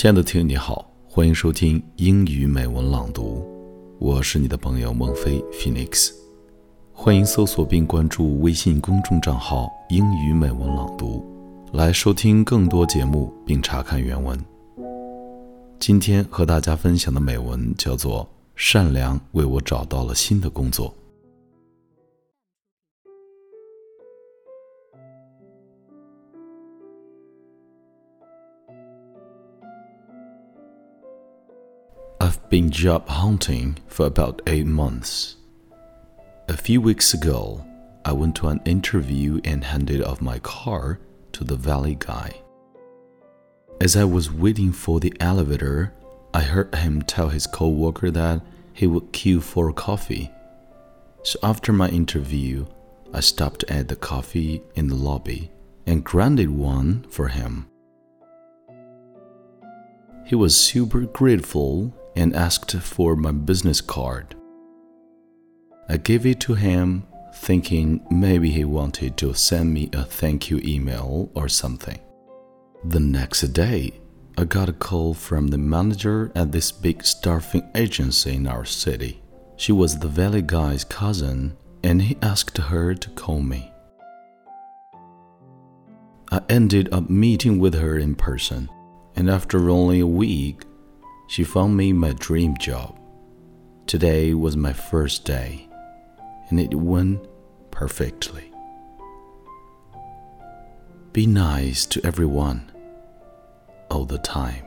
亲爱的听友你好，欢迎收听英语美文朗读，我是你的朋友孟非 Phoenix，欢迎搜索并关注微信公众账号“英语美文朗读”，来收听更多节目并查看原文。今天和大家分享的美文叫做《善良为我找到了新的工作》。I've been job hunting for about eight months. A few weeks ago, I went to an interview and handed off my car to the valley guy. As I was waiting for the elevator, I heard him tell his coworker that he would queue for coffee. So after my interview, I stopped at the coffee in the lobby and granted one for him. He was super grateful and asked for my business card. I gave it to him, thinking maybe he wanted to send me a thank you email or something. The next day, I got a call from the manager at this big staffing agency in our city. She was the valley guy's cousin, and he asked her to call me. I ended up meeting with her in person, and after only a week, she found me my dream job. Today was my first day, and it went perfectly. Be nice to everyone all the time.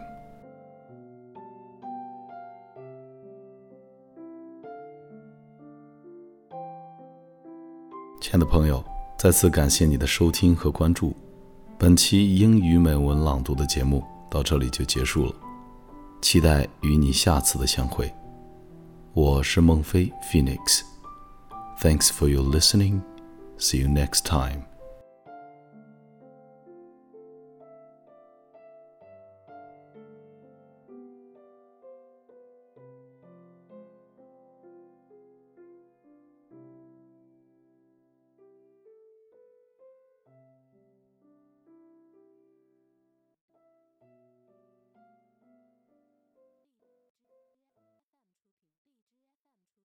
亲爱的朋友，再次感谢你的收听和关注。本期英语美文朗读的节目到这里就结束了。 期待与你下次的相会。我是孟非 Phoenix。Thanks for your listening. See you next time.